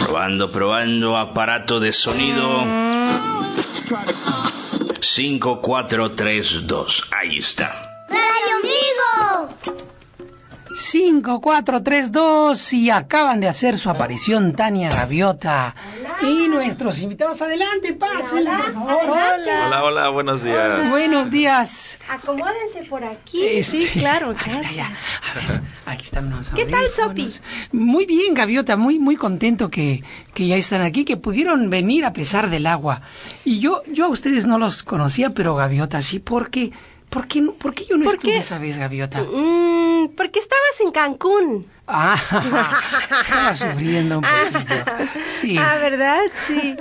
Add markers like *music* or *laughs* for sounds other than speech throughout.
Probando, probando, aparato de sonido. 5, 4, 3, 2. Ahí está. 5, 4, 3, 2 y acaban de hacer su aparición Tania Gaviota y nuestros invitados. Adelante, por favor. Hola. Hola, hola, buenos días. Buenos días. Acomódense por aquí. Este, sí, claro, ahí está gracias. ya. A ver, aquí están los ¿Qué tal, audífonos. Muy bien, Gaviota, muy muy contento que, que ya están aquí, que pudieron venir a pesar del agua. Y yo yo a ustedes no los conocía, pero Gaviota sí, ¿por qué? ¿Por qué, no- por qué yo no ¿Por estuve qué? esa vez, Gaviota? Mm, porque estabas en Cancún. Ah, *laughs* estaba sufriendo un poquito. Sí. Ah, ¿verdad? Sí.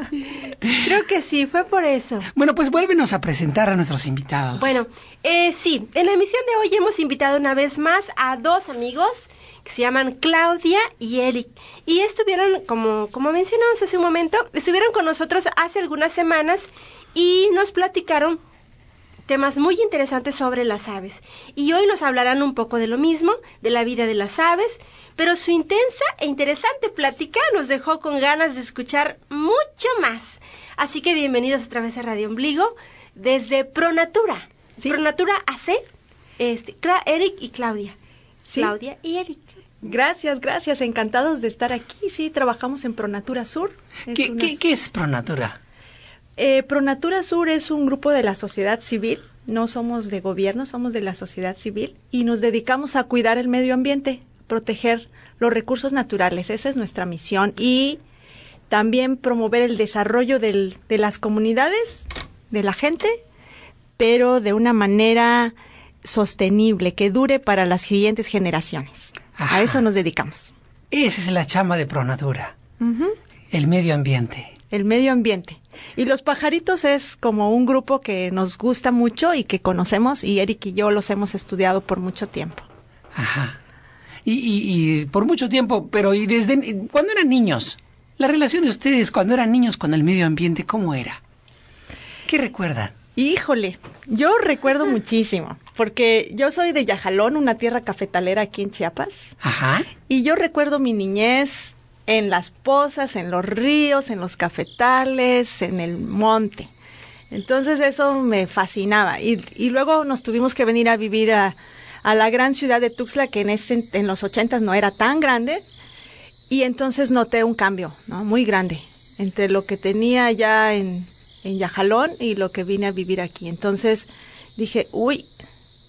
Creo que sí, fue por eso. Bueno, pues vuélvenos a presentar a nuestros invitados. Bueno, eh, sí, en la emisión de hoy hemos invitado una vez más a dos amigos que se llaman Claudia y Eric. Y estuvieron, como, como mencionamos hace un momento, estuvieron con nosotros hace algunas semanas y nos platicaron temas muy interesantes sobre las aves. Y hoy nos hablarán un poco de lo mismo, de la vida de las aves, pero su intensa e interesante plática nos dejó con ganas de escuchar mucho más. Así que bienvenidos otra vez a Radio Ombligo desde Pronatura. Pronatura AC, este, Eric y Claudia. Sí. Claudia y Eric. Gracias, gracias. Encantados de estar aquí. Sí, trabajamos en Pronatura Sur. Es ¿Qué, una- qué, qué es Pronatura? Eh, Pronatura Sur es un grupo de la sociedad civil. No somos de gobierno, somos de la sociedad civil y nos dedicamos a cuidar el medio ambiente, proteger los recursos naturales. Esa es nuestra misión y también promover el desarrollo del- de las comunidades, de la gente, pero de una manera sostenible, que dure para las siguientes generaciones. Ajá. A eso nos dedicamos. Esa es la chama de Pronatura, el medio ambiente. el medio ambiente. Y los pajaritos es como un grupo que nos gusta mucho y que conocemos y Eric y yo los hemos estudiado por mucho tiempo. Ajá. Y, y, y por mucho tiempo, pero y desde cuando eran niños, la relación de ustedes cuando eran niños con el medio ambiente, ¿cómo era? ¿Qué recuerdan? Híjole, yo recuerdo muchísimo, porque yo soy de Yajalón, una tierra cafetalera aquí en Chiapas, Ajá. y yo recuerdo mi niñez en las pozas, en los ríos, en los cafetales, en el monte. Entonces eso me fascinaba. Y, y luego nos tuvimos que venir a vivir a, a la gran ciudad de Tuxtla, que en, ese, en los ochentas no era tan grande. Y entonces noté un cambio, ¿no? Muy grande entre lo que tenía ya en, Yajalón y lo que vine a vivir aquí. Entonces dije, uy,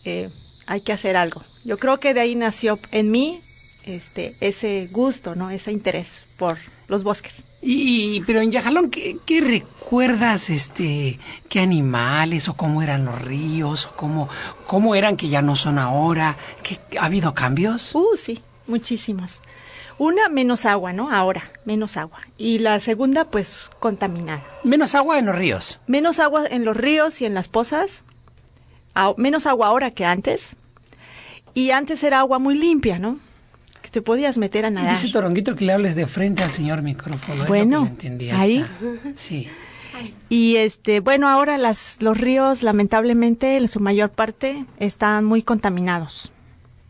eh, hay que hacer algo. Yo creo que de ahí nació en mí este ese gusto, ¿no? Ese interés por los bosques. Y, pero en Yajalón, ¿qué, qué recuerdas, este, qué animales o cómo eran los ríos o cómo, cómo eran que ya no son ahora? ¿Qué, ¿Ha habido cambios? Uh, sí, muchísimos. Una, menos agua, ¿no? Ahora, menos agua. Y la segunda, pues, contaminada. Menos agua en los ríos. Menos agua en los ríos y en las pozas. menos agua ahora que antes. Y antes era agua muy limpia, ¿no? Te podías meter a nadar. Dice Toronguito que le hables de frente al señor micrófono. Bueno, que no entendí ahí. Sí. Y este, bueno, ahora las, los ríos, lamentablemente, en su mayor parte, están muy contaminados.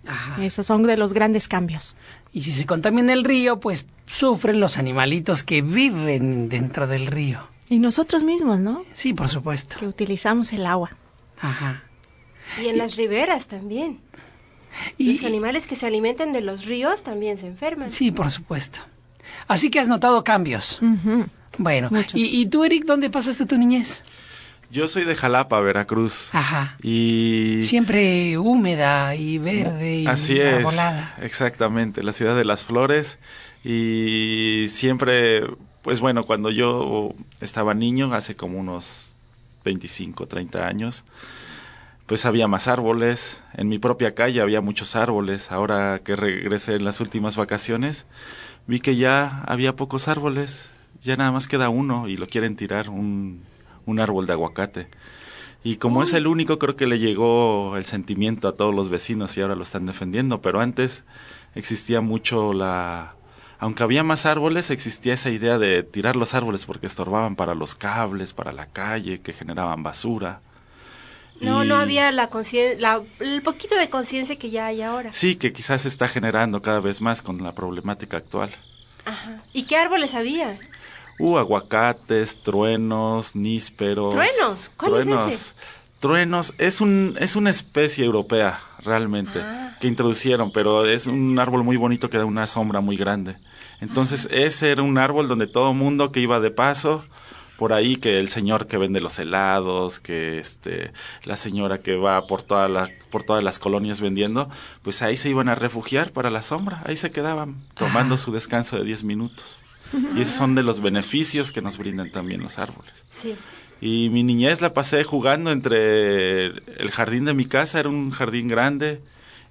Ajá. Esos son de los grandes cambios. Y si se contamina el río, pues sufren los animalitos que viven dentro del río. Y nosotros mismos, ¿no? Sí, por supuesto. Que utilizamos el agua. Ajá. Y en las riberas también. Y- Los animales que se alimentan de los ríos también se enferman. Sí, por supuesto. Así que has notado cambios. Bueno. ¿y, y tú, Eric, dónde pasaste tu niñez? Yo soy de Jalapa, Veracruz. Ajá. Y Siempre húmeda y verde y así es, exactamente, la ciudad de las flores. Y siempre, pues bueno, cuando yo estaba niño, hace como unos 25, 30 años, pues había más árboles. En mi propia calle había muchos árboles. Ahora que regresé en las últimas vacaciones, vi que ya había pocos árboles. Ya nada más queda uno y lo quieren tirar, un, un árbol de aguacate. Y como es el único, creo que le llegó el sentimiento a todos los vecinos y ahora lo están defendiendo. Pero antes existía mucho la... Aunque había más árboles, existía esa idea de tirar los árboles porque estorbaban para los cables, para la calle, que generaban basura. No, Y- no había la conciencia, el poquito de conciencia que ya hay ahora. Sí, que quizás se está generando cada vez más con la problemática actual. Ajá. ¿Y qué árboles había? Uh, aguacates, truenos, nísperos. ¿Truenos? ¿Cuál es truenos. ese? Truenos es un es una especie europea realmente Ah. que introducieron, pero es un árbol muy bonito que da una sombra muy grande. Entonces ese era un árbol donde todo mundo que iba de paso por ahí que el señor que vende los helados, que este la señora que va por toda la por todas las colonias vendiendo, pues ahí se iban a refugiar para la sombra, ahí se quedaban tomando su descanso de 10 minutos. Y esos son de los beneficios que nos brindan también los árboles. Sí. Y mi niñez la pasé jugando entre el jardín de mi casa, era un jardín grande,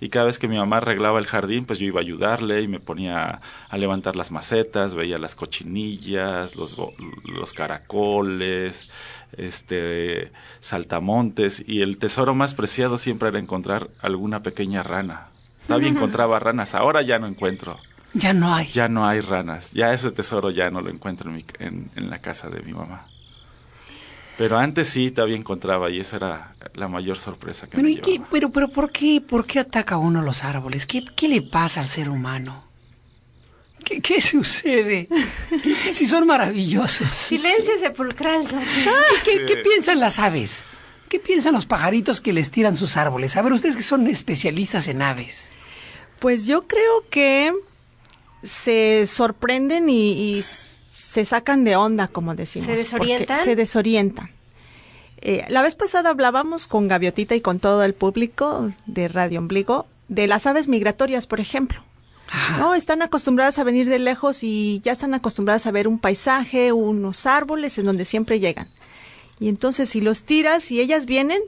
y cada vez que mi mamá arreglaba el jardín, pues yo iba a ayudarle y me ponía a levantar las macetas, veía las cochinillas, los, los caracoles, este, saltamontes, y el tesoro más preciado siempre era encontrar alguna pequeña rana. Todavía encontraba ranas, ahora ya no encuentro, Ya no hay. ya no hay ranas, ya ese tesoro ya no lo encuentro en, mi- en- en la casa de mi mamá. Pero antes sí todavía encontraba y esa era la mayor sorpresa que Bueno, me ¿y qué? Pero, pero ¿por qué, por qué ataca uno los árboles? ¿Qué, qué le pasa al ser humano? ¿Qué, qué sucede? *laughs* Si son maravillosos. Silencio sepulcral. Sofía. ¿Qué, Sí. qué piensan las aves? ¿Qué piensan los pajaritos que les tiran sus árboles? A ver, ustedes que son especialistas en aves. Pues yo creo que se sorprenden y, se sacan de onda, como decimos. ¿Se desorientan? Se desorientan. Eh, la vez pasada hablábamos con Gaviotita y con todo el público de Radio Ombligo de las aves migratorias, por ejemplo. No, están acostumbradas a venir de lejos y ya están acostumbradas a ver un paisaje, unos árboles en donde siempre llegan. Y entonces si los tiras y ellas vienen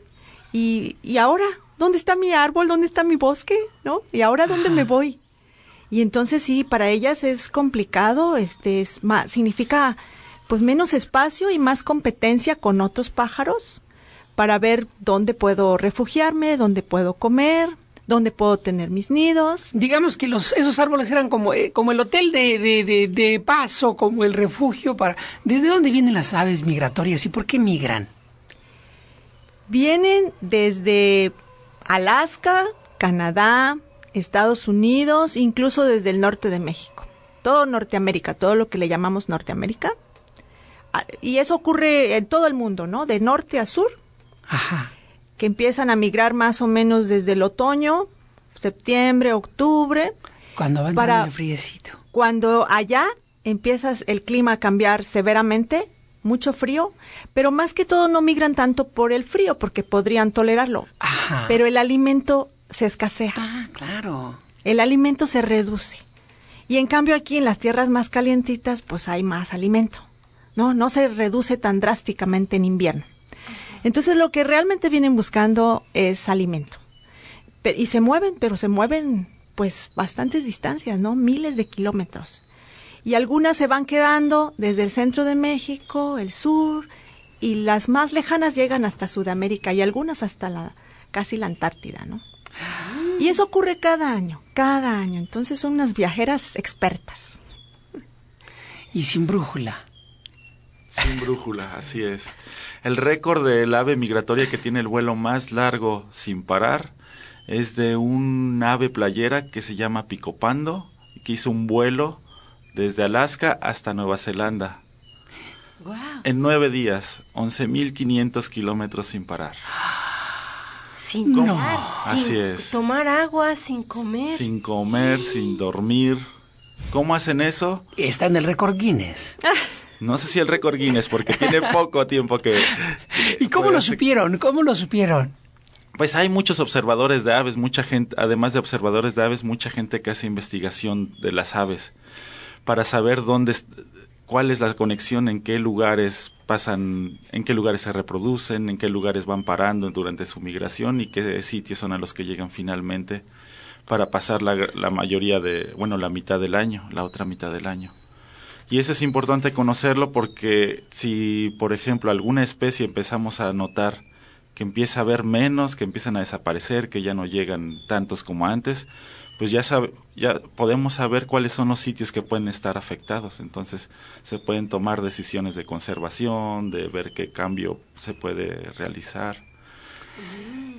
y, y ahora, ¿dónde está mi árbol? ¿Dónde está mi bosque? ¿No? ¿Y ahora dónde me voy? Y entonces sí, para ellas es complicado, este es más, significa pues menos espacio y más competencia con otros pájaros para ver dónde puedo refugiarme, dónde puedo comer, dónde puedo tener mis nidos. Digamos que los, esos árboles eran como, eh, como el hotel de, de, de, de paso, como el refugio para... ¿Desde dónde vienen las aves migratorias y por qué migran? Vienen desde Alaska, Canadá, Estados Unidos, incluso desde el norte de México. Todo Norteamérica, todo lo que le llamamos Norteamérica. Ah, Y eso ocurre en todo el mundo, ¿no? De norte a sur, Ajá. que empiezan a migrar más o menos desde el otoño, septiembre, octubre, Cuando van Para- el friecito. cuando allá empiezas el clima a cambiar severamente, mucho frío, pero más que todo no migran tanto por el frío, porque podrían tolerarlo. Ajá. Pero el alimento se escasea, Ah, claro. el alimento se reduce. Y en cambio aquí en las tierras más calientitas, pues hay más alimento. No, no se reduce tan drásticamente en invierno. Entonces lo que realmente vienen buscando es alimento. Y se mueven, pero se mueven pues bastantes distancias, ¿no? Miles de kilómetros. Y algunas se van quedando desde el centro de México, el sur, y las más lejanas llegan hasta Sudamérica y algunas hasta la casi la Antártida, ¿no? Y eso ocurre cada año, cada año. Entonces son unas viajeras expertas. Y sin brújula. Sin brújula, así es. El récord del ave migratoria que tiene el vuelo más largo sin parar es de un ave playera que se llama Picopando, que hizo un vuelo desde Alaska hasta Nueva Zelanda. En nueve días, 11.500 kilómetros sin parar. Sin No. sin Así es. tomar agua, sin comer. Sin comer, sin dormir. ¿Cómo hacen eso? Está en el récord Guinness. No sé si el récord Guinness, porque tiene poco tiempo que... *laughs* ¿Y cómo lo supieron? ¿Cómo lo supieron? Pues hay muchos observadores de aves, mucha gente, además de observadores de aves, mucha gente que hace investigación de las aves para saber dónde, cuál es la conexión, en qué lugares pasan, en qué lugares se reproducen, en qué lugares van parando durante su migración y qué sitios son a los que llegan finalmente para pasar la, la mayoría de, bueno, la mitad del año, la otra mitad del año. Y eso es importante conocerlo porque si, por ejemplo, alguna especie empezamos a notar que empieza a haber menos, que empiezan a desaparecer, que ya no llegan tantos como antes, pues ya, sabe, ya podemos saber cuáles son los sitios que pueden estar afectados. Entonces se pueden tomar decisiones de conservación, de ver qué cambio se puede realizar.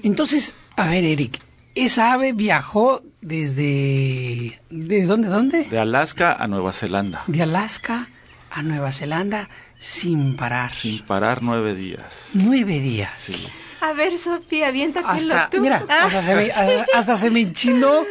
Entonces, a ver, Eric, esa ave viajó desde... ¿De dónde, dónde? De Alaska a Nueva Zelanda. De Alaska a Nueva Zelanda sin parar. Sin parar nueve días. Nueve días. Sí. A ver, Sofía, aviéntatelo Hasta, tú. mira, Ah. hasta se, me, hasta se me enchinó,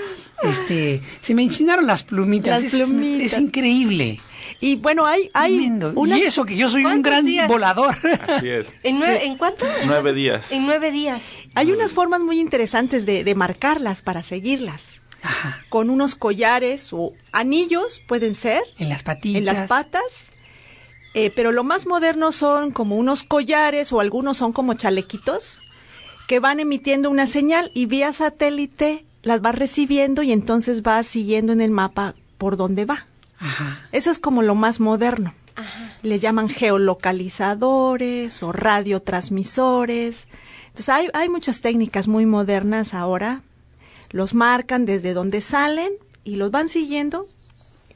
este, se me enchinaron las plumitas. Las es, plumitas. es increíble. Y bueno, hay, hay unas- Y eso que yo soy un ¿Cuántos gran días? volador. Así es. ¿En, nueve, ¿En cuánto? Nueve días. En nueve días. hay unas formas muy interesantes de, de marcarlas para seguirlas. Ajá. Con unos collares o anillos, pueden ser, En las patitas. en las patas. Eh, pero lo más moderno son como unos collares o algunos son como chalequitos que van emitiendo una señal y vía satélite las va recibiendo y entonces va siguiendo en el mapa por dónde va. Ajá. Eso es como lo más moderno. Les llaman geolocalizadores o radiotransmisores. Entonces hay, hay muchas técnicas muy modernas ahora. Los marcan desde donde salen y los van siguiendo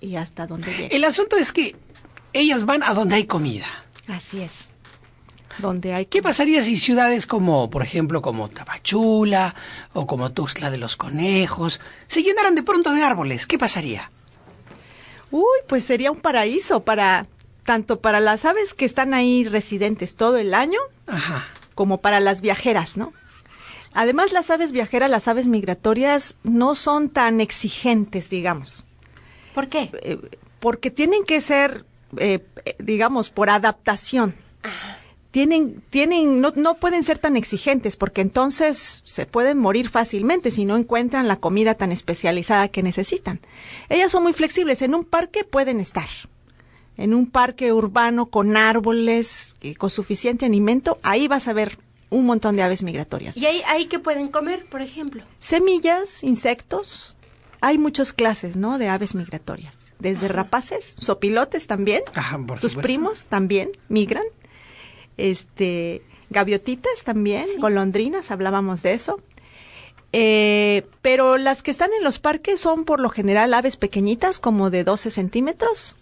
y hasta donde llegan. El asunto es que ellas van a donde hay comida. Así es. Donde hay ¿Qué pasaría si ciudades como, por ejemplo, como Tapachula o como Tuxtla de los Conejos se llenaran de pronto de árboles? ¿Qué pasaría? Uy, pues sería un paraíso para tanto para las aves que están ahí residentes todo el año Ajá. como para las viajeras, ¿no? Además, las aves viajeras, las aves migratorias, no son tan exigentes, digamos, ¿Por qué? eh, porque tienen que ser, eh, eh, digamos, por adaptación. Tienen, tienen, no, no pueden ser tan exigentes, porque entonces se pueden morir fácilmente si no encuentran la comida tan especializada que necesitan. Ellas son muy flexibles. En un parque pueden estar. En un parque urbano con árboles, y con suficiente alimento, ahí vas a ver un montón de aves migratorias. ¿Y ahí, ahí qué pueden comer, por ejemplo? Semillas, insectos. Hay muchas clases, ¿no? De aves migratorias. Desde rapaces, sopilotes también. Ajá, por supuesto. primos también migran. Este, gaviotitas también, golondrinas, hablábamos de eso. Eh, pero las que están en los parques son por lo general aves pequeñitas, como de 12 centímetros,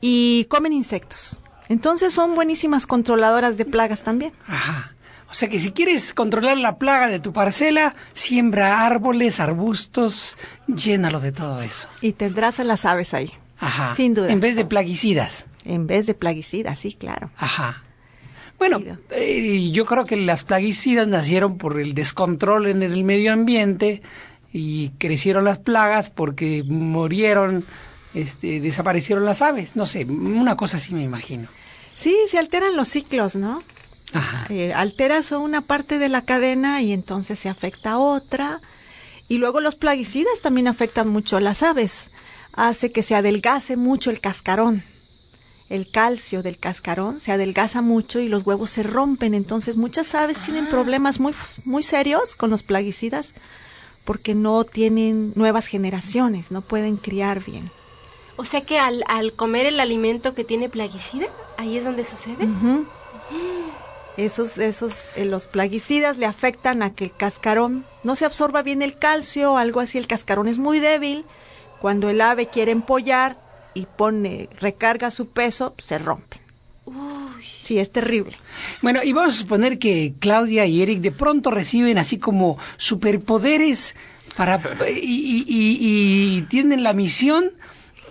y comen insectos. Entonces son buenísimas controladoras de plagas también. Ajá. O sea que si quieres controlar la plaga de tu parcela, siembra árboles, arbustos, llénalo de todo eso. Y tendrás a las aves ahí. Ajá. Sin duda. En vez de plaguicidas. En vez de plaguicidas, sí, claro. Ajá. Bueno, eh, yo creo que las plaguicidas nacieron por el descontrol en el medio ambiente y crecieron las plagas porque murieron, este, desaparecieron las aves. No sé, una cosa así me imagino. Sí, se alteran los ciclos, ¿no? Eh, alteras una parte de la cadena y entonces se afecta a otra. Y luego los plaguicidas también afectan mucho a las aves. Hace que se adelgace mucho el cascarón. El calcio del cascarón se adelgaza mucho y los huevos se rompen. Entonces muchas aves tienen problemas muy, muy serios con los plaguicidas porque no tienen nuevas generaciones, no pueden criar bien. O sea que al, al comer el alimento que tiene plaguicida, ahí es donde sucede. Esos, esos, eh, los plaguicidas le afectan a que el cascarón no se absorba bien el calcio, algo así, el cascarón es muy débil. Cuando el ave quiere empollar y pone, recarga su peso, se rompen. Sí, es terrible. Bueno, y vamos a suponer que Claudia y Eric de pronto reciben así como superpoderes para y, y- y- y tienen la misión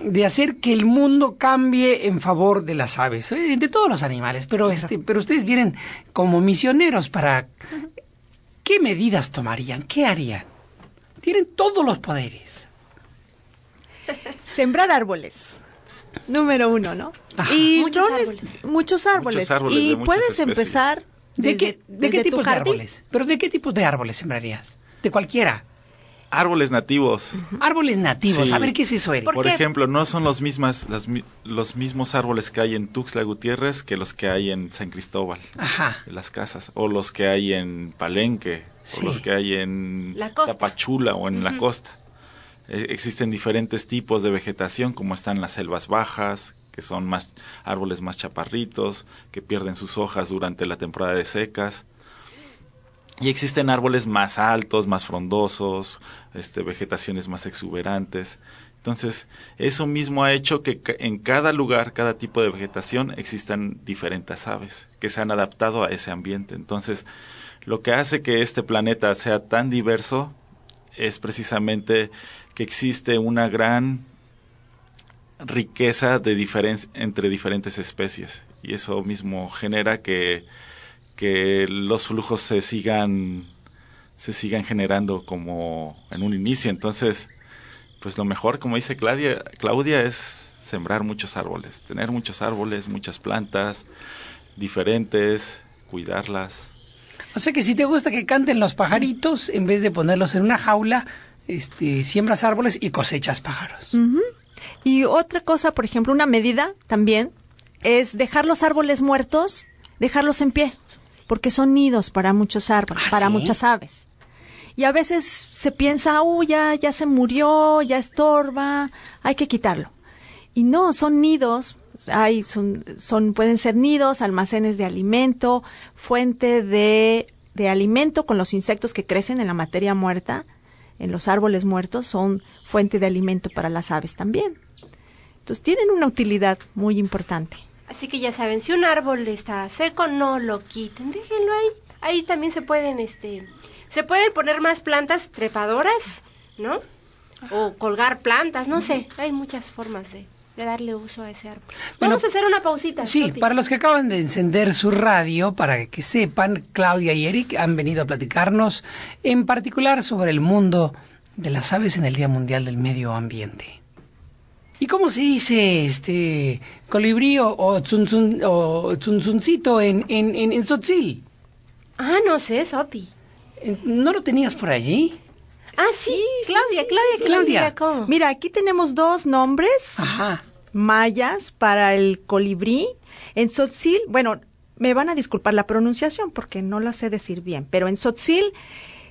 de hacer que el mundo cambie en favor de las aves, eh, de todos los animales, pero este, pero ustedes vienen como misioneros para ¿qué medidas tomarían? ¿Qué harían? Tienen todos los poderes. *laughs* Sembrar árboles. Número uno, ¿no? Ajá. Y Muchos árboles. muchos árboles. Muchos árboles y puedes especies. empezar. ¿De desde- qué, de qué tipos de árboles? ¿Pero de qué tipos de árboles sembrarías? De cualquiera. Árboles nativos. Árboles nativos. Sí. A ver qué es eso, Eric. ¿Por ejemplo, no son los, mismas, las los mismos árboles que hay en Tuxtla Gutiérrez que los que hay en San Cristóbal, Ajá. en las casas, o los que hay en Palenque, Sí. o los que hay en La. Tapachula o en la costa. Eh, existen diferentes tipos de vegetación, como están las selvas bajas, que son más árboles más chaparritos, que pierden sus hojas durante la temporada de secas. Y existen árboles más altos, más frondosos, este, vegetaciones más exuberantes. Entonces, eso mismo ha hecho que en cada lugar, cada tipo de vegetación, existan diferentes aves que se han adaptado a ese ambiente. Entonces, lo que hace que este planeta sea tan diverso es precisamente que existe una gran riqueza de diferen- entre diferentes especies y eso mismo genera que, que los flujos se sigan se sigan generando como en un inicio. Entonces pues lo mejor como dice Claudia Claudia es sembrar muchos árboles tener muchos árboles muchas plantas diferentes cuidarlas. O sea que si te gusta que canten los pajaritos, en vez de ponerlos en una jaula, este, siembras árboles y cosechas pájaros. Y otra cosa, por ejemplo, una medida también es dejar los árboles muertos, dejarlos en pie, porque son nidos para muchos árboles, ¿Ah, para sí? muchas aves. Y a veces se piensa, uy, ya, ya se murió, ya estorba, hay que quitarlo. Y no, son nidos, hay, son, son, pueden ser nidos, almacenes de alimento, fuente de, de alimento con los insectos que crecen en la materia muerta, en los árboles muertos, son fuente de alimento para las aves también. Entonces tienen una utilidad muy importante. Así que ya saben, si un árbol está seco, no lo quiten, déjenlo ahí. Ahí también se pueden, este, se pueden poner más plantas trepadoras, ¿no? O colgar plantas, no sé. Hay muchas formas de, de darle uso a ese árbol. Bueno, Vamos a hacer una pausita. Sí, para los que acaban de encender su radio, para que sepan, Claudia y Eric han venido a platicarnos en particular sobre el mundo de las aves en el Día Mundial del Medio Ambiente. ¿Y cómo se dice este colibrí o, o, tzunzun- o tzunzuncito en, en, en, en Tzotzil? Ah, no sé, Sopi. Eh, ¿No lo tenías por allí? Ah, sí, Claudia, sí, Claudia, sí, sí. Claudia. cómo. Mira, aquí tenemos dos nombres Ajá. mayas para el colibrí. En Tzotzil, bueno, me van a disculpar la pronunciación porque no la sé decir bien, pero en Tzotzil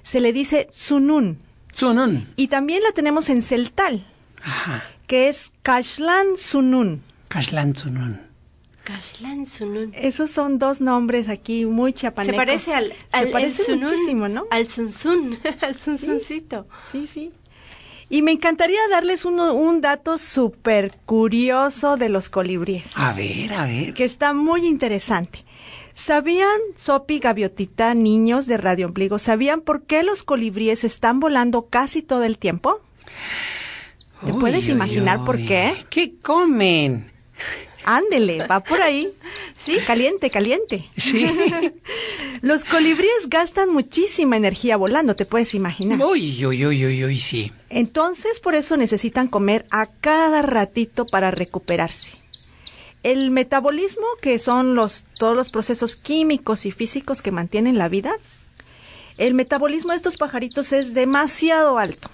se le dice Tsunun. Tsunun. Y también la tenemos en Celtal, Ajá. que es Kashlan Tsunun. Kashlan Tsunun. Kashlan Sunun. Esos son dos nombres aquí muy Se chapanecos. parece al, al Se parece sunun, muchísimo, ¿no? Al Sunsun, *laughs* al Sunsuncito. Sí, sí. Y me encantaría darles uno- un dato súper curioso de los colibríes, A ver, a ver. que está muy interesante. ¿Sabían, Sopi, Gaviotita, niños de Radio Ombligo, sabían por qué los colibríes están volando casi todo el tiempo? ¿Te Uy, puedes uy, imaginar por qué? ¿Qué comen? Ándele, *laughs* va por ahí. Sí, caliente, caliente. Sí. *laughs* Los colibríes gastan muchísima energía volando, te puedes imaginar. Uy, uy, uy, uy, uy, sí. Entonces, por eso necesitan comer a cada ratito para recuperarse. El metabolismo, que son los, todos los procesos químicos y físicos que mantienen la vida, el metabolismo de estos pajaritos es demasiado alto.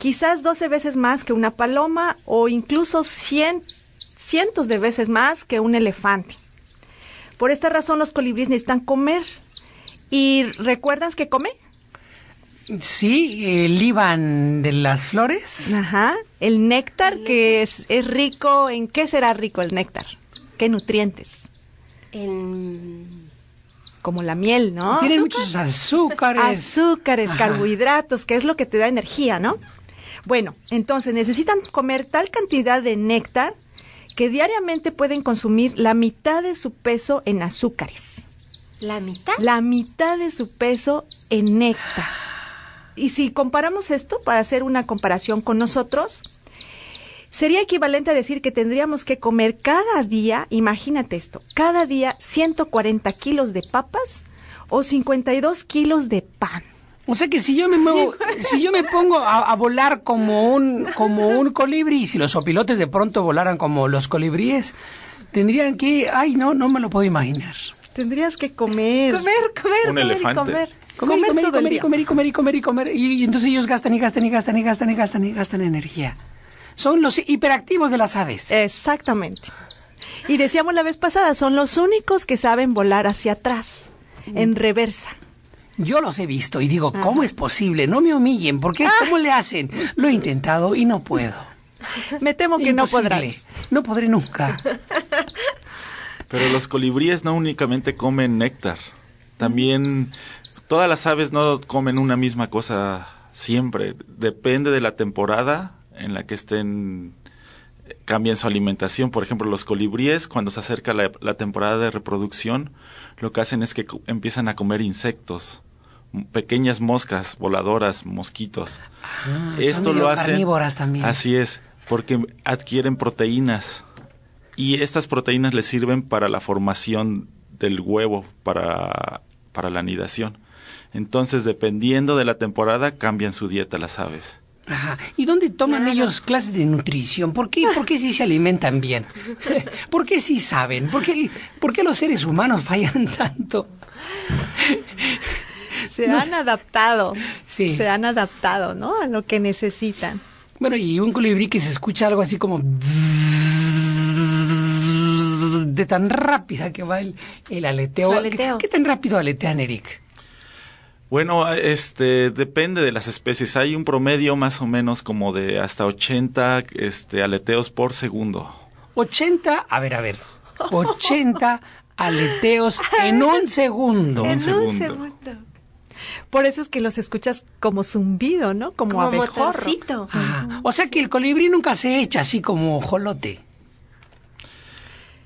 Quizás 12 veces más que una paloma o incluso cien- cientos de veces más que un elefante. Por esta razón los colibríes necesitan comer. ¿Y recuerdas que come? Sí, el Iván de las flores. Ajá. El néctar, que es, es rico, ¿en qué será rico el néctar? ¿Qué nutrientes? En... Como la miel, ¿no? Tiene Azúcar. muchos azúcares. Azúcares, Ajá. carbohidratos, que es lo que te da energía, ¿no? Bueno, entonces necesitan comer tal cantidad de néctar que diariamente pueden consumir la mitad de su peso en azúcares. ¿La mitad? La mitad de su peso en néctar. Y si comparamos esto, para hacer una comparación con nosotros, sería equivalente a decir que tendríamos que comer cada día, imagínate esto, cada día 140 kilos de papas o 52 kilos de pan. O sea que si yo me muevo, si yo me pongo a, a volar como un, como un colibrí, si los opilotes de pronto volaran como los colibríes, tendrían que, ay, no, no me lo puedo imaginar. Tendrías que comer. Comer, comer, Un comer y elefante. comer. Comer, y comer, y todo el comer, y comer, y comer, y comer, y comer, y, y entonces ellos gastan y gastan y gastan y gastan y gastan y gastan energía. Son los hiperactivos de las aves. Exactamente. Y decíamos la vez pasada, son los únicos que saben volar hacia atrás, en reversa. Yo los he visto y digo, ¿cómo es posible? No me humillen, ¿por qué? ¿Cómo le hacen? Lo he intentado y no puedo. Me temo que no podrás. No podré nunca. Pero los colibríes no únicamente comen néctar, también todas las aves no comen una misma cosa siempre. Depende de la temporada en la que estén cambian su alimentación. Por ejemplo, los colibríes, cuando se acerca la, la temporada de reproducción, lo que hacen es que empiezan a comer insectos, pequeñas moscas voladoras, mosquitos. Ah, Esto lo hacen. carnívoras también. Así es, porque adquieren proteínas. Y estas proteínas les sirven para la formación del huevo, para, para la anidación. Entonces, dependiendo de la temporada, cambian su dieta las aves. Ajá. ¿Y dónde toman ellos clases de nutrición? ¿Por qué, ¿Por qué sí se alimentan bien? *laughs* ¿Por qué sí saben? ¿Por qué, por qué los seres humanos fallan tanto? Se han adaptado. Sí. Se han adaptado, ¿no? A lo que necesitan. Bueno, y un colibrí que se escucha algo así como de tan rápida que va el, el aleteo. ¿Qué, qué tan rápido aletean, Eric? Bueno, este depende de las especies. Hay un promedio más o menos como de hasta 80 este, aleteos por segundo. 80, a ver, a ver, 80 aleteos *laughs* en un segundo. Un en segundo. un segundo. Por eso es que los escuchas como zumbido, ¿no? Como, Como abejorro. Ajá. O sea que el colibrí nunca se echa así como jolote.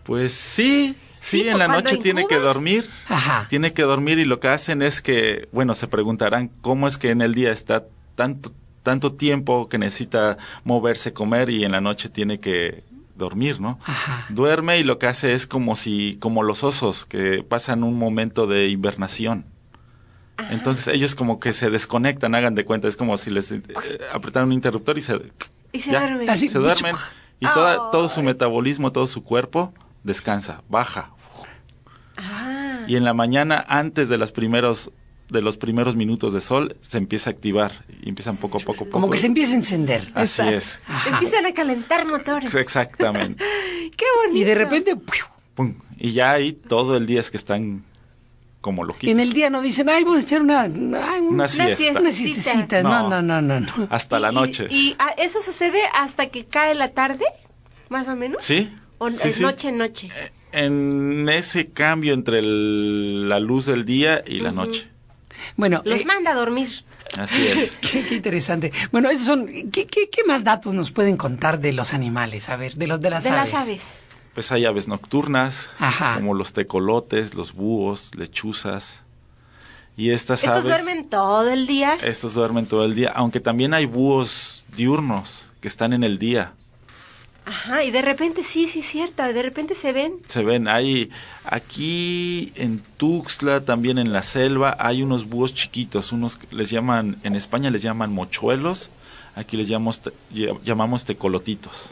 Pues sí, sí, Sí, en la noche tiene que dormir. Ajá. Tiene que dormir y lo que hacen es que, bueno, se preguntarán cómo es que en el día está tanto tanto tiempo que necesita moverse, comer y en la noche tiene que dormir, ¿no? Ajá. Duerme y lo que hace es como si como los osos que pasan un momento de hibernación. Entonces ellos como que se desconectan, hagan de cuenta, es como si les eh, apretaran un interruptor y se Y se ya, duermen. Así. se duermen y toda- todo su metabolismo, todo su cuerpo descansa, baja. Y en la mañana, antes de los primeros, de los primeros minutos de sol, se empieza a activar y empiezan poco a poco. Como que se empieza a encender. Así es. Ajá. Empiezan a calentar motores. *laughs* Exactamente. *laughs* Qué bonito. Y de repente, ¡piu! Pum. Y ya ahí todo el día es que están como loquitos. en el día no dicen, ay, vamos a echar una, ay, un- Una siesta. una siestecita. No, no, no, no. no. Hasta la Y- noche. Y, y, ah, eso sucede hasta que cae la tarde, más o menos. ¿Sí? O Sí, eh, sí. noche, noche. En ese cambio entre el- la luz del día y la noche. Bueno, Los eh, manda a dormir. Así es. *laughs* Qué, qué interesante. Bueno, esos son. ¿qué, qué, qué más datos nos pueden contar de los animales? A ver, de los de las de aves. las aves. Pues hay aves nocturnas, Ajá. como los tecolotes, los búhos, lechuzas. Y estas Estos aves... duermen todo el día. Estos duermen todo el día, aunque también hay búhos diurnos que están en el día. Ajá, y de repente, sí, sí, es cierto. De repente se ven. Se ven, hay aquí en Tuxtla, también en la selva, hay unos búhos chiquitos, unos que les llaman, en España les llaman mochuelos, aquí les llamamos, llamamos tecolotitos.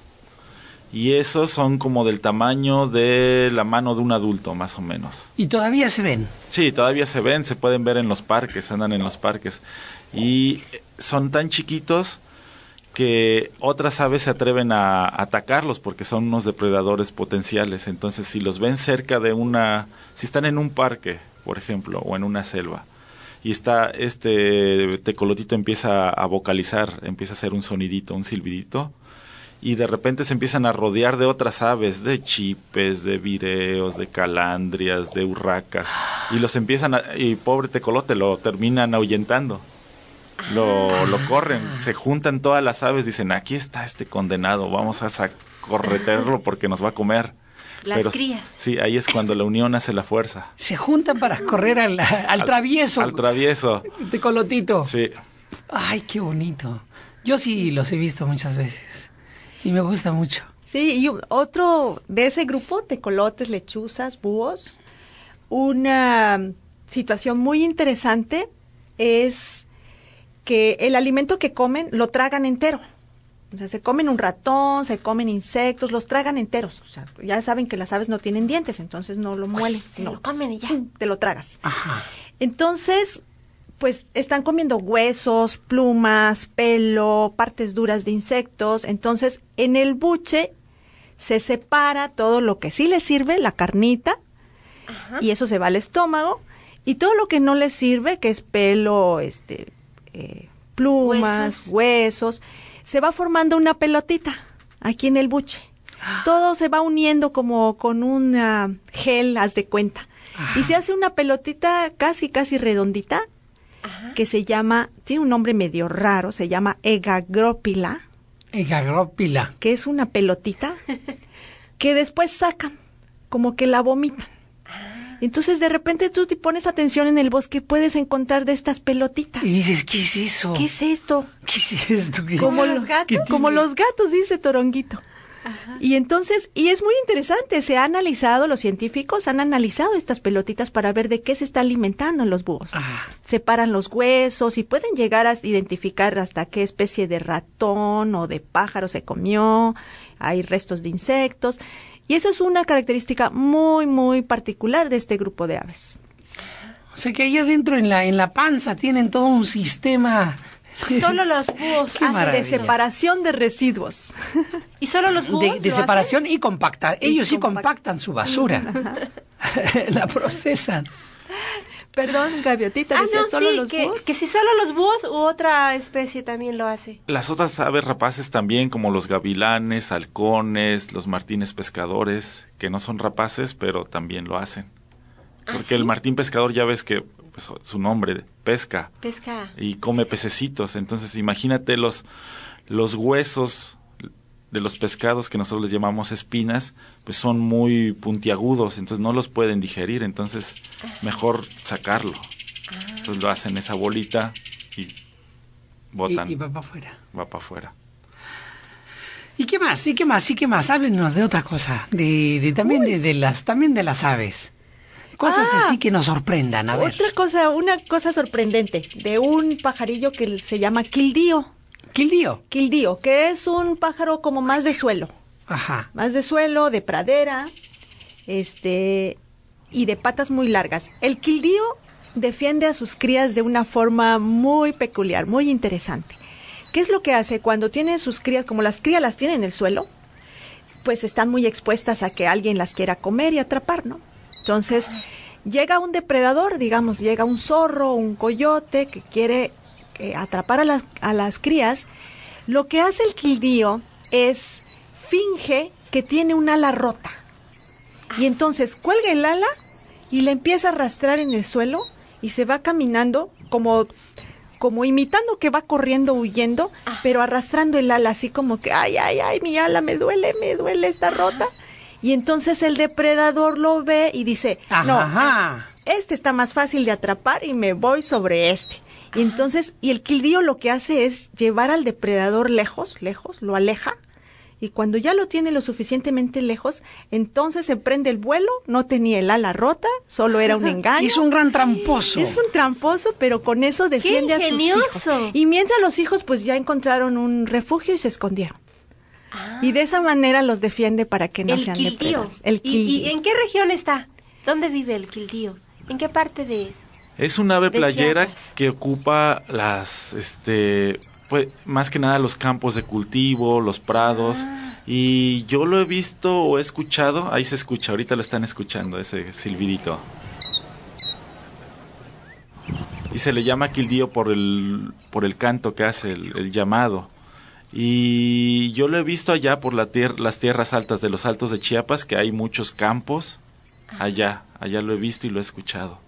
Y esos son como del tamaño de la mano de un adulto, más o menos. Y todavía se ven. Sí, todavía se ven, se pueden ver en los parques, andan en los parques. Y son tan chiquitos que otras aves se atreven a atacarlos porque son unos depredadores potenciales. Entonces, si los ven cerca de una, si están en un parque, por ejemplo, o en una selva, y está este tecolotito empieza a vocalizar, empieza a hacer un sonidito, un silbidito, y de repente se empiezan a rodear de otras aves, de chipes, de vireos, de calandrias, de urracas, y los empiezan a, y pobre tecolote lo terminan ahuyentando. Lo, lo corren, se juntan todas las aves, dicen, aquí está este condenado, vamos a corretearlo porque nos va a comer. Las crías. Sí, ahí es cuando la unión hace la fuerza. Se juntan para correr al, al travieso. Al travieso, de colotito. sí. Ay, qué bonito. Yo sí los he visto muchas veces. Y me gusta mucho. Sí, y otro de ese grupo, tecolotes, lechuzas, búhos, una situación muy interesante es que el alimento que comen lo tragan entero. O sea, se comen un ratón, se comen insectos, los tragan enteros. O sea, ya saben que las aves no tienen dientes, entonces no lo muelen. se no. lo comen y ya. Te lo tragas. Ajá. Entonces, pues están comiendo huesos, plumas, pelo, partes duras de insectos. Entonces, en el buche se separa todo lo que sí les sirve, la carnita, y eso se va al estómago. Y todo lo que no les sirve, que es pelo, este, eh, plumas, Huesos. huesos, se va formando una pelotita aquí en el buche. Todo se va uniendo como con un ah, gel, haz de cuenta. Y se hace una pelotita casi, casi redondita que se llama, tiene un nombre medio raro, se llama Egagropila, Egagrópila. que es una pelotita *laughs* que después sacan, como que la vomitan. Entonces de repente tú te pones atención en el bosque, puedes encontrar de estas pelotitas. Y dices, ¿qué es eso? ¿Qué es esto? ¿Qué es esto? ¿Qué- Como los lo- gatos? Como los gatos, dice Toronguito. Y entonces, y es muy interesante, se ha analizado, los científicos han analizado estas pelotitas para ver de qué se está alimentando los búhos. Ah. Separan los huesos y pueden llegar a identificar hasta qué especie de ratón o de pájaro se comió, hay restos de insectos. Y eso es una característica muy, muy particular de este grupo de aves. O sea que ahí adentro en la, en la panza tienen todo un sistema Solo los *laughs* búhos Qué hacen maravilla. De separación de residuos. ¿Y solo los búhos de, de lo separación y compacta. Ellos sí compact- compactan su basura. *laughs* *laughs* la procesan. Perdón, gaviotita? Ah, decía no, solo sí, los que, búhos. que si solo los búhos u otra especie también lo hace. Las otras aves rapaces también, como los gavilanes, halcones, los martines pescadores, que no son rapaces, pero también lo hacen. ¿Ah, Porque sí? el martín pescador ya ves que pues, su nombre, pesca, Pesca. y come pececitos. Entonces imagínate los, los huesos de los pescados que nosotros les llamamos espinas, pues son muy puntiagudos, entonces no los pueden digerir, entonces mejor sacarlo. Entonces lo hacen esa bolita y botan, Y, y va para afuera. va para afuera. ¿Y qué más? ¿Y qué más? ¿Y qué más? Háblenos de otra cosa. De, de también de, de las también de las aves. Cosas Ah. así que nos sorprendan. A ver. Otra cosa, una cosa sorprendente de un pajarillo que se llama quildío. Quildío. Quildío, que es un pájaro como más de suelo, Ajá. más de suelo, de pradera, este y de patas muy largas. El quildío defiende a sus crías de una forma muy peculiar, muy interesante. ¿Qué es lo que hace cuando tiene sus crías, como las crías las tiene en el suelo? Pues están muy expuestas a que alguien las quiera comer y atrapar, ¿no? Entonces, llega un depredador, digamos, llega un zorro, un coyote que quiere eh, atrapar a las, a las crías. Lo que hace el quildío es finge que tiene un ala rota. Y entonces cuelga el ala y la empieza a arrastrar en el suelo y se va caminando como como imitando que va corriendo huyendo, pero arrastrando el ala así como que ay ay ay mi ala me duele, me duele está rota. Y entonces el depredador lo ve y dice, "No, Ajá. este está más fácil de atrapar y me voy sobre este." Y entonces, y el quildío lo que hace es llevar al depredador lejos, lejos, lo aleja. Y cuando ya lo tiene lo suficientemente lejos, entonces se prende el vuelo, no tenía el ala rota, solo era un engaño. Es un gran tramposo. Es un tramposo, pero con eso defiende a sus ingenioso! hijos. Y mientras los hijos pues ya encontraron un refugio y se escondieron. Y de esa manera los defiende para que no el sean quildío. depredados. El ¿Y, y quildío. en qué región está? ¿Dónde vive el quildío? ¿En qué parte de...? Es un ave playera Chiapas. que ocupa las, este, pues, más que nada los campos de cultivo, los prados. Ah. Y yo lo he visto o he escuchado, ahí se escucha, ahorita lo están escuchando, ese silbidito. Y se le llama quildío por el, por el canto que hace, el, el llamado. Y yo lo he visto allá por la tier- las tierras altas de los altos de Chiapas, que hay muchos campos. Allá, allá lo he visto y lo he escuchado.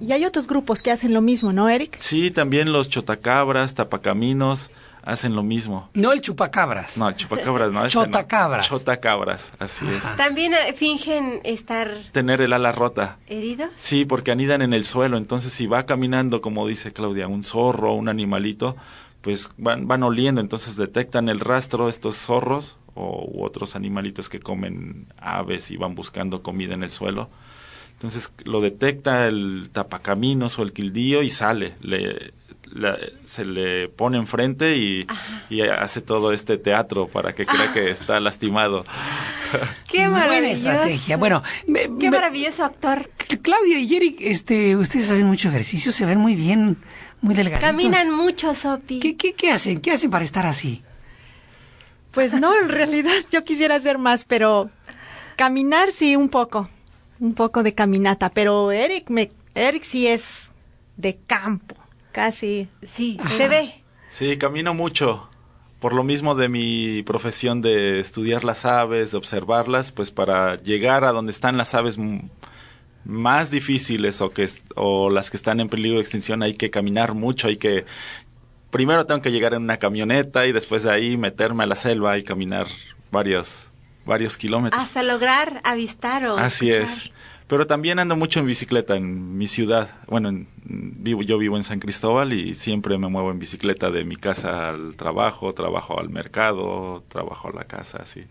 Y hay otros grupos que hacen lo mismo, ¿no, Eric? Sí, también los chotacabras, tapacaminos hacen lo mismo. No el chupacabras. No, el chupacabras no. *laughs* ese no. Chotacabras. Chotacabras, así es. ¿También eh, fingen estar Tener el ala rota. heridos? Sí, porque anidan en el suelo, entonces si va caminando, como dice Claudia, un zorro, un animalito, pues van, van oliendo, entonces detectan el rastro estos zorros o u otros animalitos que comen aves y van buscando comida en el suelo. Entonces lo detecta el tapacaminos o el quildío y sale, le, la- se le pone enfrente y, y hace todo este teatro para que crea que está lastimado. *laughs* ¡Qué Buena maravilloso! estrategia. Bueno, me- ¡Qué maravilloso actor! Claudia y Eric, este, ustedes hacen mucho ejercicio, se ven muy bien, muy delgaditos. Caminan mucho, Sopi. ¿Qué, qué, qué hacen? ¿Qué hacen para estar así? Pues no, en realidad yo quisiera hacer más, pero caminar sí un poco, un poco de caminata, pero Eric me Eric sí es de campo, casi. Sí, Ajá. se ve. Sí, camino mucho. Por lo mismo de mi profesión de estudiar las aves, de observarlas, pues para llegar a donde están las aves más difíciles o que o las que están en peligro de extinción hay que caminar mucho, hay que primero tengo que llegar en una camioneta y después de ahí meterme a la selva y caminar varios varios kilómetros. Hasta lograr avistar o Así escuchar. es. Pero también ando mucho en bicicleta en mi ciudad. Bueno, en- vivo, yo vivo en San Cristóbal y siempre me muevo en bicicleta de mi casa al trabajo, trabajo al mercado, trabajo a la casa, así.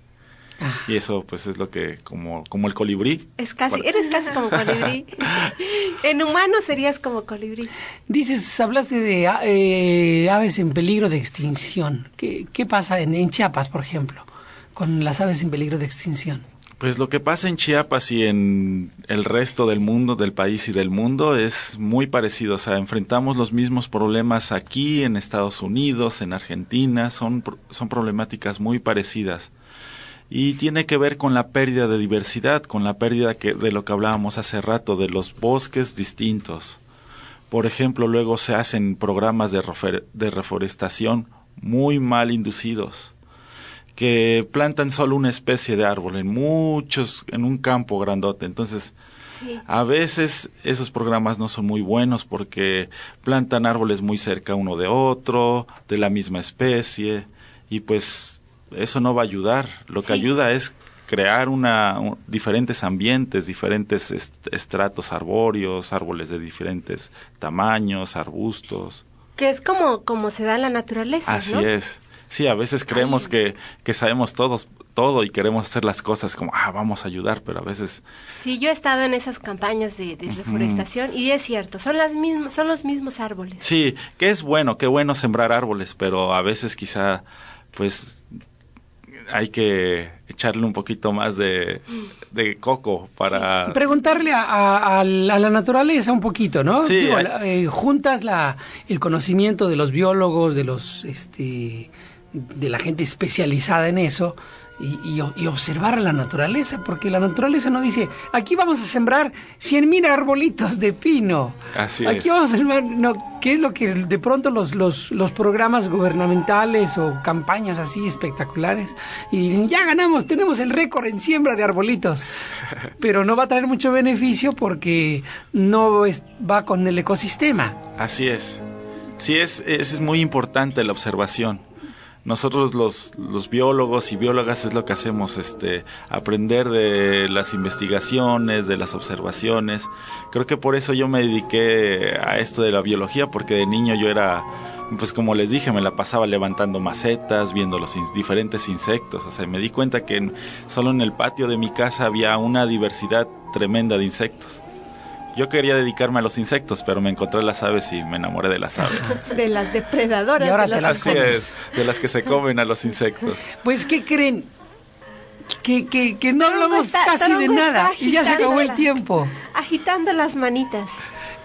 Ah. Y eso pues es lo que, como, como el colibrí. Es casi, eres casi como colibrí. *laughs* en humano serías como colibrí. Dices, hablaste de eh, aves en peligro de extinción. ¿Qué, qué pasa en, en Chiapas, por ejemplo, con las aves en peligro de extinción? Pues lo que pasa en Chiapas y en el resto del mundo, del país y del mundo es muy parecido. O sea, enfrentamos los mismos problemas aquí, en Estados Unidos, en Argentina. Son, son problemáticas muy parecidas. Y tiene que ver con la pérdida de diversidad, con la pérdida que, de lo que hablábamos hace rato, de los bosques distintos. Por ejemplo, luego se hacen programas de reforestación muy mal inducidos que plantan solo una especie de árbol en muchos, en un campo grandote. Entonces, Sí. a veces esos programas no son muy buenos porque plantan árboles muy cerca uno de otro, de la misma especie, y pues eso no va a ayudar. Lo que ayuda es crear una, un- diferentes ambientes, diferentes est- estratos arbóreos, árboles de diferentes tamaños, arbustos. Que es como, como se da en la naturaleza, Así ¿no? es. Sí, a veces creemos que, que sabemos todos todo y queremos hacer las cosas como, ah, vamos a ayudar, pero a veces Sí, yo he estado en esas campañas de, de reforestación y es cierto, son las mismas, son los mismos árboles. Sí, que es bueno, qué bueno sembrar árboles, pero a veces quizá, pues, hay que echarle un poquito más de, de coco para... Preguntarle a, a- a la a la naturaleza un poquito, ¿no? Sí, Digo, hay- la- eh, juntas la, el conocimiento de los biólogos, de los, este, de la gente especializada en eso. Y, y observar a la naturaleza, porque la naturaleza no dice, aquí vamos a sembrar 100.000 arbolitos de pino. Así aquí es. vamos a sembrar, no, ¿qué es lo que de pronto los, los, los programas gubernamentales o campañas así espectaculares y dicen, ya ganamos, tenemos el récord en siembra de arbolitos, *laughs* pero no va a traer mucho beneficio porque no es- va con el ecosistema. Así es. Sí, es, es, es muy importante la observación. Nosotros los, los biólogos y biólogas es lo que hacemos, este, aprender de las investigaciones, de las observaciones. Creo que por eso yo me dediqué a esto de la biología, porque de niño yo era, pues como les dije, me la pasaba levantando macetas, viendo los diferentes insectos. O sea, me di cuenta que solo en el patio de mi casa había una diversidad tremenda de insectos. Yo quería dedicarme a los insectos, pero me encontré las aves y me enamoré de las aves. *laughs* De las depredadoras. Y ahora de te las las Así es, de las que se comen a los insectos. *laughs* Pues, ¿qué creen? Que, que, que no hablamos está- casi de nada y ya se acabó el tiempo. Agitando las manitas.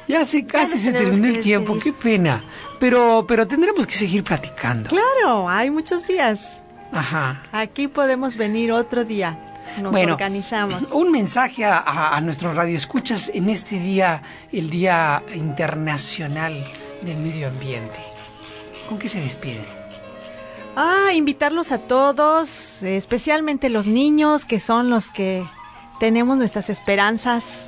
Ya se casi se terminó el tiempo, qué pena. Pero, pero tendremos que seguir platicando. Claro, hay muchos días. Ajá. Aquí podemos venir otro día. Nos bueno, organizamos. un mensaje a, a, a nuestros radioescuchas en este día, el Día Internacional del Medio Ambiente. ¿Con qué se despiden? Ah, invitarlos a todos, especialmente los niños, que son los que tenemos nuestras esperanzas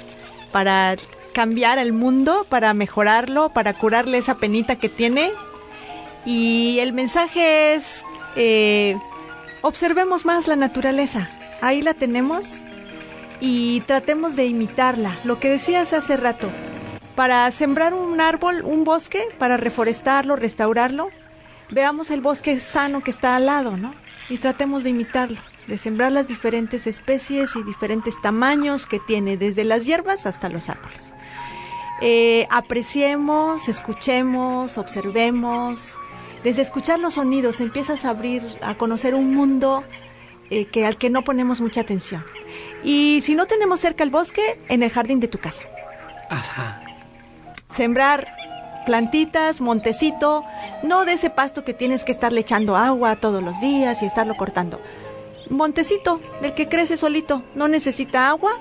para cambiar el mundo, para mejorarlo, para curarle esa penita que tiene. Y el mensaje es, eh, observemos más la naturaleza. Ahí la tenemos y tratemos de imitarla. Lo que decías hace rato, para sembrar un árbol, un bosque, para reforestarlo, restaurarlo, veamos el bosque sano que está al lado, ¿no? Y tratemos de imitarlo, de sembrar las diferentes especies y diferentes tamaños que tiene, desde las hierbas hasta los árboles. Eh, apreciemos, escuchemos, observemos. Desde escuchar los sonidos empiezas a abrir, a conocer un mundo eh, que al que no ponemos mucha atención. Y si no tenemos cerca el bosque, en el jardín de tu casa Ajá. sembrar plantitas, montecito, no de ese pasto que tienes que estarle echando agua todos los días y estarlo cortando. Montecito, del que crece solito, no necesita agua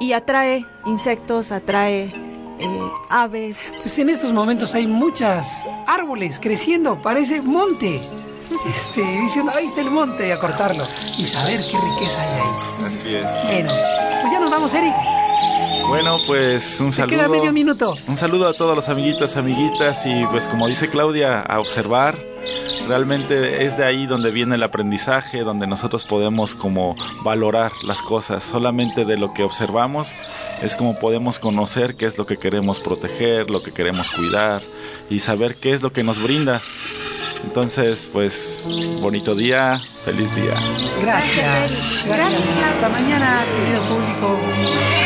y atrae insectos, atrae eh, aves. Pues en estos momentos hay muchas árboles creciendo, parece monte. Este, dicen, ahí está el monte, y a cortarlo. Y saber qué riqueza hay ahí. Así es. Bueno, pues ya nos vamos, Eric. Bueno, pues un saludo. queda medio minuto. Un saludo a todos los amiguitos, amiguitas y pues como dice Claudia, a observar. Realmente es de ahí donde viene el aprendizaje, donde nosotros podemos como valorar las cosas. Solamente de lo que observamos es como podemos conocer qué es lo que queremos proteger, lo que queremos cuidar y saber qué es lo que nos brinda. Entonces, pues, bonito día, feliz día. Gracias. Gracias. Hasta mañana, querido público.